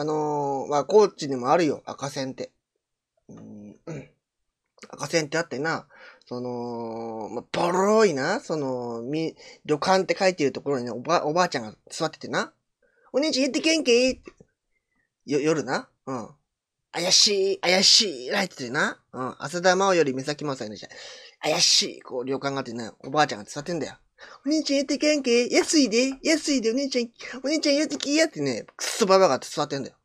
あのー、まあ、高知にもあるよ、赤線って。うん、赤線ってあってな、その、まあ、ボロいな、その、み、旅館って書いてるところにね、おば、おばあちゃんが座っててな、お姉ちゃん言ってけんけって、よ、夜な、うん。怪しい、怪しい、らいっててな、うん。浅田真央より三崎真央さんいるじゃ。怪しい、こう、旅館があってね、おばあちゃんが座ってんだよ。お兄ちゃん言ってけんけ？安いで安いでお兄ちゃん、お兄ちゃん言ってきやってね、くっそばばが座ってんだよ。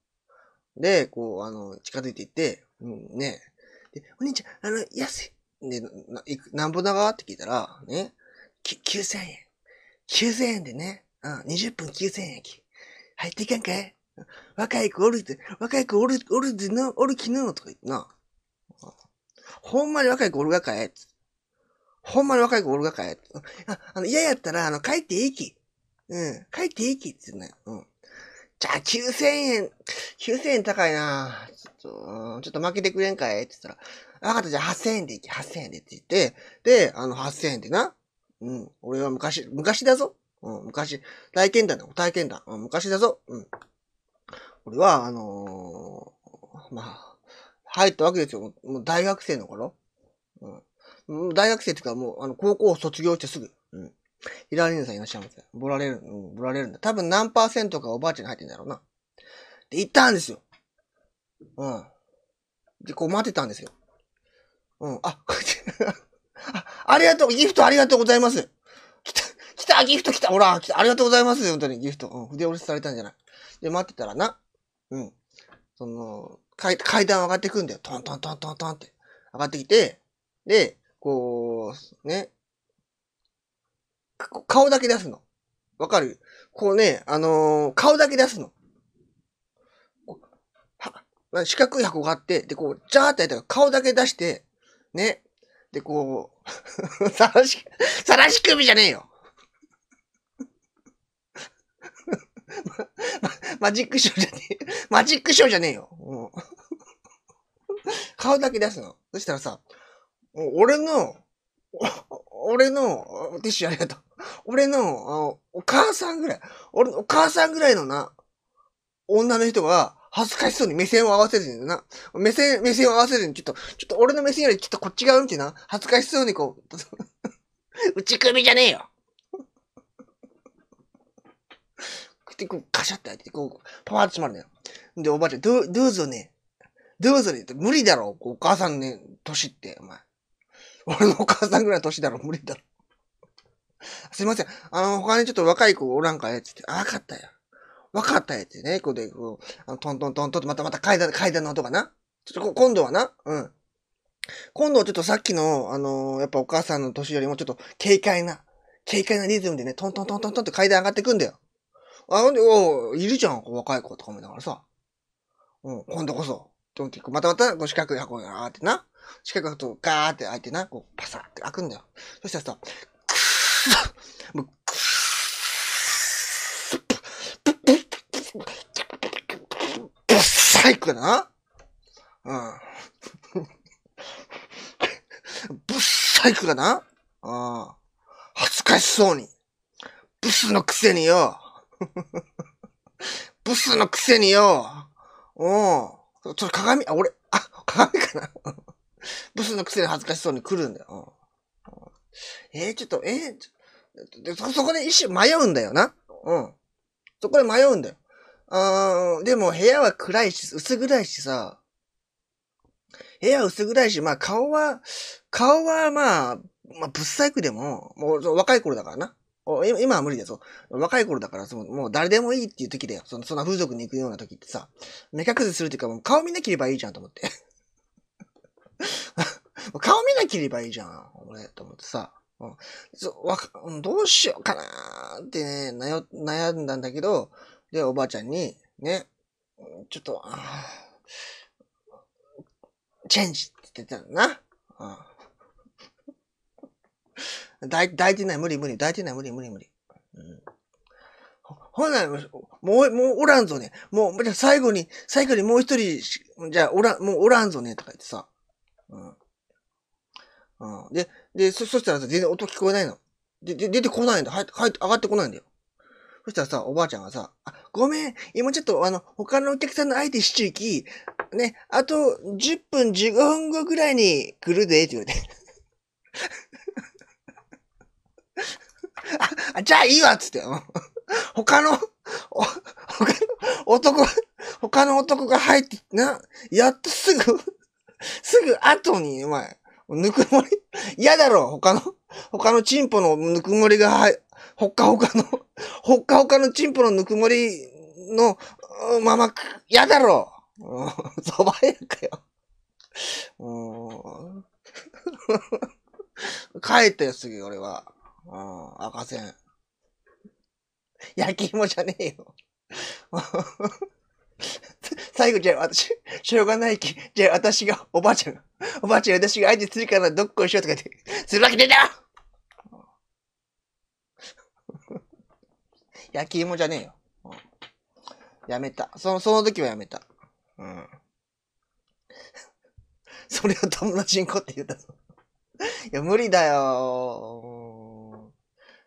で、こう、あの、近づいていって、うん、ね。で、お兄ちゃん、あの、安い。で、な、いく、なんぼだが？って聞いたら、ね、き、9000円。9000円でね、うん、20分9000円やき。入っていかんかい若い子おるって、若い子おる、おるでな、おるきの？とか言ってな。ほんまに若い子おるがかい？ほんまに若い子おるがかいあ、あの、嫌やったら、あの、帰っていいき。うん、帰っていいきって言うね。うん。じゃあ、9000円、9000円高いなちょっと、ちょっと負けてくれんかいって言ったら、わかった、じゃあ8000円でいき、8000円でって言って、で、あの、8000円でな。うん、俺は昔、昔だぞ。うん、昔、体験談だ、体験談。うん、昔だぞ。うん。俺は、あのー、まあ、入ったわけですよ。もう大学生の頃。うん。大学生っていうかもう、あの、高校を卒業してすぐ。うん。ヒラリンさんいらっしゃいますよ。ボラれる、うん、ボラれるんだ。多分何パーセントかおばあちゃんに入ってんだろうな。で、行ったんですよ。うん。で、こう待ってたんですよ。うん。あ、こってあ、ありがとう、ギフトありがとうございます。来た、来た、ギフト来た、ほら、来た、ありがとうございます、本当に、ギフト。うん、筆下ろしされたんじゃない。で、待ってたらな。うん。その、階階段上がってくんだよ。トントントントントンって。上がってきて、で、こう、ね。顔だけ出すの。わかる？こうね、あのー、顔だけ出すの。は、四角い箱があって、で、こう、ジャーってやったら顔だけ出して、ね。で、こう、さらし、さらし首じゃねえよ。ま、ま、マジックショーじゃねえ。マジックショーじゃねえよ。顔だけ出すの。そしたらさ、俺の、俺の、ティッシュありがとう。俺の、お母さんぐらい、俺のお母さんぐらいのな、女の人が、恥ずかしそうに目線を合わせずにな。目線、目線を合わせずに、ちょっと、ちょっと俺の目線よりちょっとこっち側見てな。恥ずかしそうにこう、内首じゃねえよ。ってこう、カシャって開いて、こう、パワーって閉まるんだよ。で、おばあちゃん、ど、どうぞね。どうぞね、無理だろ。お母さんね、年って、お前。俺のお母さんぐらい年だろ、無理だろ。すいません。あの、他にちょっと若い子おらんかいつって、あ、わかったよ。わかったよってね、こうで、こう、あのトントントントンってまたまた階段、階段の音がな。ちょっと今度はな、うん。今度はちょっとさっきの、あのー、やっぱお母さんの年よりもちょっと軽快な、軽快なリズムでね、トントントントントンって階段上がってくんだよ。あ、ほんで、おいるじゃん、若い子とかもいながらさ。うん、今度こそ。トンキックまたまた、こう四角い箱があってな。四角い箱ガーって開いてな、こう、パサって開くんだよ。そしたらさ、くっそもう、くっそぶっさいくな。うん。ぶっさいくがな。うん。恥ずかしそうに。ブスのくせによ。ブスのくせによ。おうん。ちょっと鏡、あ、俺、あ、鏡かな。ブスのくせに恥ずかしそうに来るんだよ。うん、えー、ちょっと、えー、そ、そこで一瞬迷うんだよな。うん。そこで迷うんだよ。あーでも部屋は暗いし、薄暗いしさ。部屋薄暗いし、まあ顔は、顔はまあ、まあ、ぶっ細工でも、もう若い頃だからな。今は無理だぞ。若い頃だから、その、もう誰でもいいっていう時だよ。その、そんな風俗に行くような時ってさ、目隠しするっていうか、もう顔見なければいいじゃんと思って。顔見なければいいじゃん、俺、と思ってさ。うん、そわどうしようかなーってね、悩んだんだけど、で、おばあちゃんに、ね、ちょっと、チェンジって言ってたんだな。うん抱いてない、無理無理、抱いてない、無理無理無理。うん。ほな、もう、もうおらんぞね。もう、最後に、最後にもう一人、じゃあ、おらん、もうおらんぞね、とか言ってさ。うん。うん。で、で、そ、そしたらさ、全然音聞こえないの。で、で、出てこないんだ。入って、入って、上がってこないんだよ。そしたらさ、おばあちゃんがさ、あ、ごめん、今ちょっとあの、他のお客さんの相手しちゅうき、ね、あと10分15分後ぐらいに来るで、って言われて。あ、じゃあいいわっつって。他の、他の男、他の男が入って、な、やっとすぐ、すぐ後に、お前、ぬくもり、嫌だろ他の、他のチンポのぬくもりが、ほっかほかの、ほっかほかのチンポのぬくもりのまま、嫌だろそば屋かよ。帰ったよ、次、俺は。うん、赤線。焼き芋じゃねえよ。最後じゃあ私、しょうがないき、じゃあ私が、おばあちゃんが、おばあちゃん私が相手するからどっこいしようとか言って、するわけねえだろ焼き芋じゃねえよ。やめた。その、その時はやめた。うん。それを友達にこうって言ったぞ。いや、無理だよ。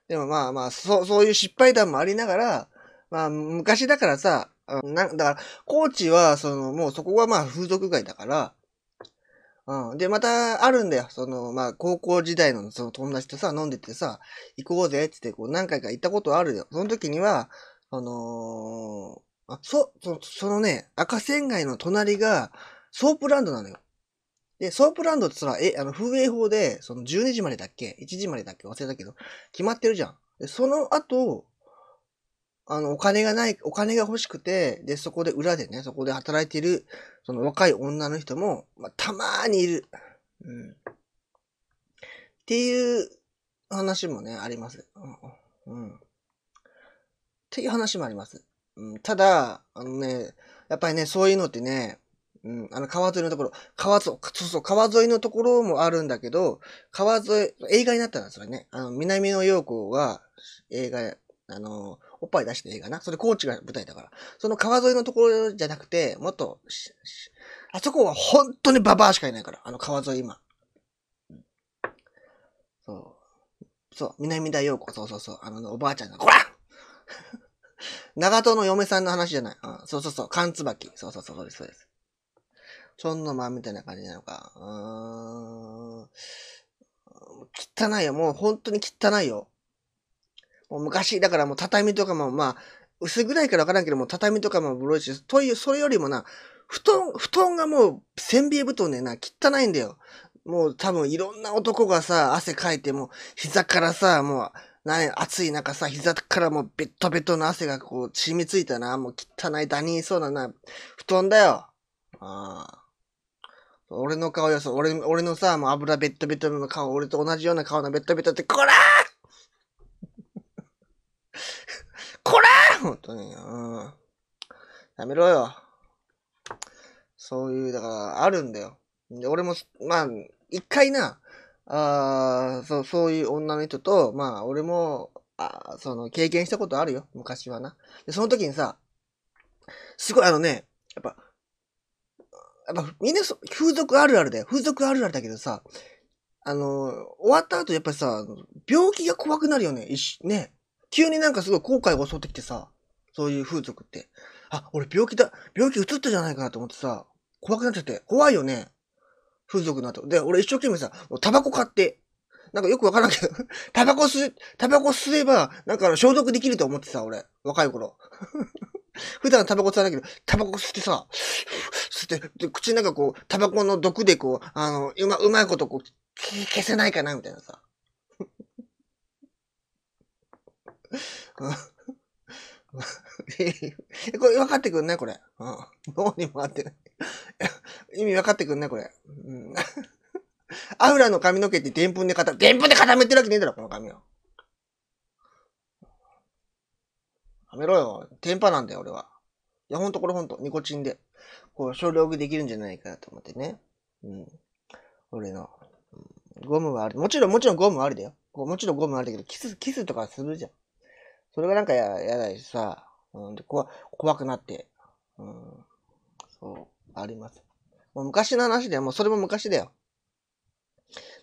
でもまあまあ、そう、そういう失敗談もありながら、まあ、昔だからさ、な、だから、高知は、その、もうそこはまあ風俗街だから、うん。で、また、あるんだよ。その、まあ、高校時代のその友達とさ、飲んでてさ、行こうぜってって、こう、何回か行ったことあるよ。その時には、あのー、あ、そ、そ、そのね、赤線街の隣が、ソープランドなのよ。で、ソープランドってさ、え、あの、風営法で、その12時までだっけ ?1 時までだっけ？忘れたけど、決まってるじゃん。で、その後、あの、お金がない、お金が欲しくて、で、そこで裏でね、そこで働いている、その若い女の人も、まあ、たまーにいる。うん。っていう話もね、あります。うん。うん。っていう話もあります。うん。ただ、あのね、やっぱりね、そういうのってね、うん、あの、川沿いのところ、川沿い、そうそう、川沿いのところもあるんだけど、川沿い、映画になったんですよね。あの、南野陽子が映画、あの、おっぱい出した映画な。それ高知が舞台だから。その川沿いのところじゃなくて、もっと、あそこは本当にババアしかいないから。あの川沿い今。そう。そう。南田陽子。そうそうそう。あの、おばあちゃんが、こら 長門の嫁さんの話じゃない。うん、そうそうそう。缶椿。そうそうそう。そうです、そうです。そんのまみたいな感じなのか。うーん。汚いよ。もう本当に汚いよ。もう昔、だからもう畳とかも、まあ、薄暗いからわからんけども、畳とかもブロいし、という、それよりもな、布団、布団がもう、千ビ布団でな、汚いんだよ。もう多分いろんな男がさ、汗かいても、膝からさ、もう、な暑い中さ、膝からもうベットベトの汗がこう染みついたな、もう汚いダニーそうなな、布団だよ。ああ。俺の顔よ、そう、俺、俺のさ、もう油ベットベトの顔、俺と同じような顔のベットベトって、こらーこら本当に、うん。やめろよ。そういう、だから、あるんだよ。俺も、まあ、一回な、あそう、そういう女の人と、まあ、俺も、あその、経験したことあるよ。昔はな。で、その時にさ、すごいあのね、やっぱ、やっぱみんな、風俗あるあるだよ。風俗あるあるだけどさ、あの、終わった後やっぱりさ、病気が怖くなるよね。一ね。急になんかすごい後悔が襲ってきてさ、そういう風俗って。あ、俺病気だ、病気移ったじゃないかなと思ってさ、怖くなっちゃって、怖いよね。風俗の後。で、俺一生懸命さ、タバコ買って、なんかよくわからんけど、タバコ吸、タバコ吸えば、なんか消毒できると思ってさ、俺。若い頃。普段タバコ吸わないけど、タバコ吸ってさ、吸って、で、口の中こう、タバコの毒でこう、あの、うま、うまいことこう、消せないかなみたいなさ。これ分かってくんね？これ。うん。脳にも合ってない。意味分かってくんね？これ。うん。アフラの髪の毛ってデンプンで固め、デンプンで固めてるわけねえだろ、この髪を。やめろよ。テンパなんだよ、俺は。いや、ほんとこれほんと、ニコチンで。こう、省力できるんじゃないかなと思ってね。うん。俺の。ゴムはある。もちろん、もちろんゴムはあるだよ。もちろんゴムはあるけど、キス、キスとかするじゃん。それがなんかや、やだしさ。うん、で、怖、怖くなって。うん。そう、あります。もう昔の話だよ。もうそれも昔だよ。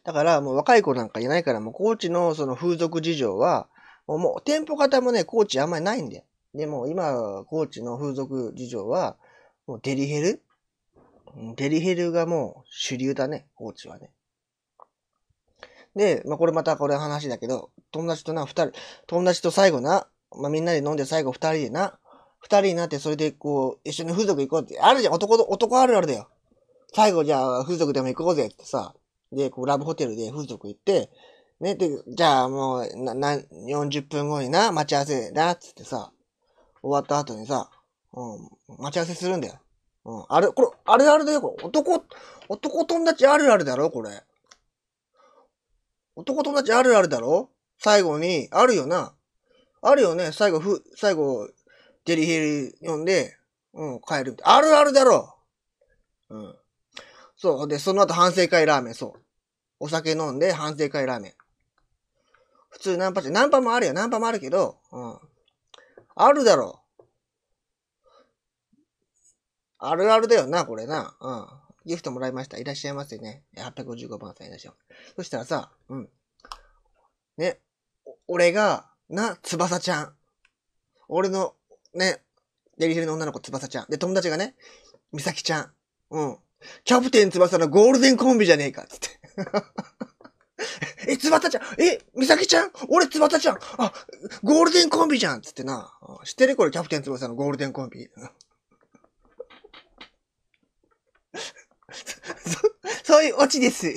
だから、もう若い子なんかいないから、もう高知のその風俗事情は、もう、店舗型もね、高知あんまりないんだよ。でも、今、高知の風俗事情は、もうデリヘル？デリヘルがもう主流だね、高知はね。で、まあ、これまたこれ話だけど、友達とな、二人、友達と最後な、まあ、みんなで飲んで最後二人でな、二人になってそれでこう、一緒に風俗行こうって、あるじゃん、男、男あるあるだよ。最後じゃあ風俗でも行こうぜってさ、で、こう、ラブホテルで風俗行って、ね、で、じゃあもう、な、な、40分後にな、待ち合わせだ、つってさ、終わった後にさ、うん、待ち合わせするんだよ。うん、あれ、これ、あれあれだよ、これ。男、男友達あるあるだろ、これ。男友達あるあるだろ？最後に、あるよな？あるよね、最後、ふ、最後、デリヘリ読んで、うん、帰る。あるあるだろ？うん。そう。で、その後反省会ラーメン、そう。お酒飲んで反省会ラーメン。普通ナンパじゃ、ナンパもあるよ。ナンパもあるけど、うん。あるだろ？う。あるあるだよな、これな。うん。ギフトもらいました。いらっしゃいませね。855番さんいらっしゃいます。そしたらさ、うん。ね、俺が、な、翼ちゃん。俺の、ね、デリヘルの女の子翼ちゃん。で、友達がね、美咲ちゃん。うん。キャプテン翼のゴールデンコンビじゃねえか、つって。え、翼ちゃん？え、美咲ちゃん？俺翼ちゃんあ、ゴールデンコンビじゃんつってな。知ってる？これキャプテン翼のゴールデンコンビ。そそういオチです。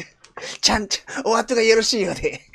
ちゃんと、お後がよろしいようで。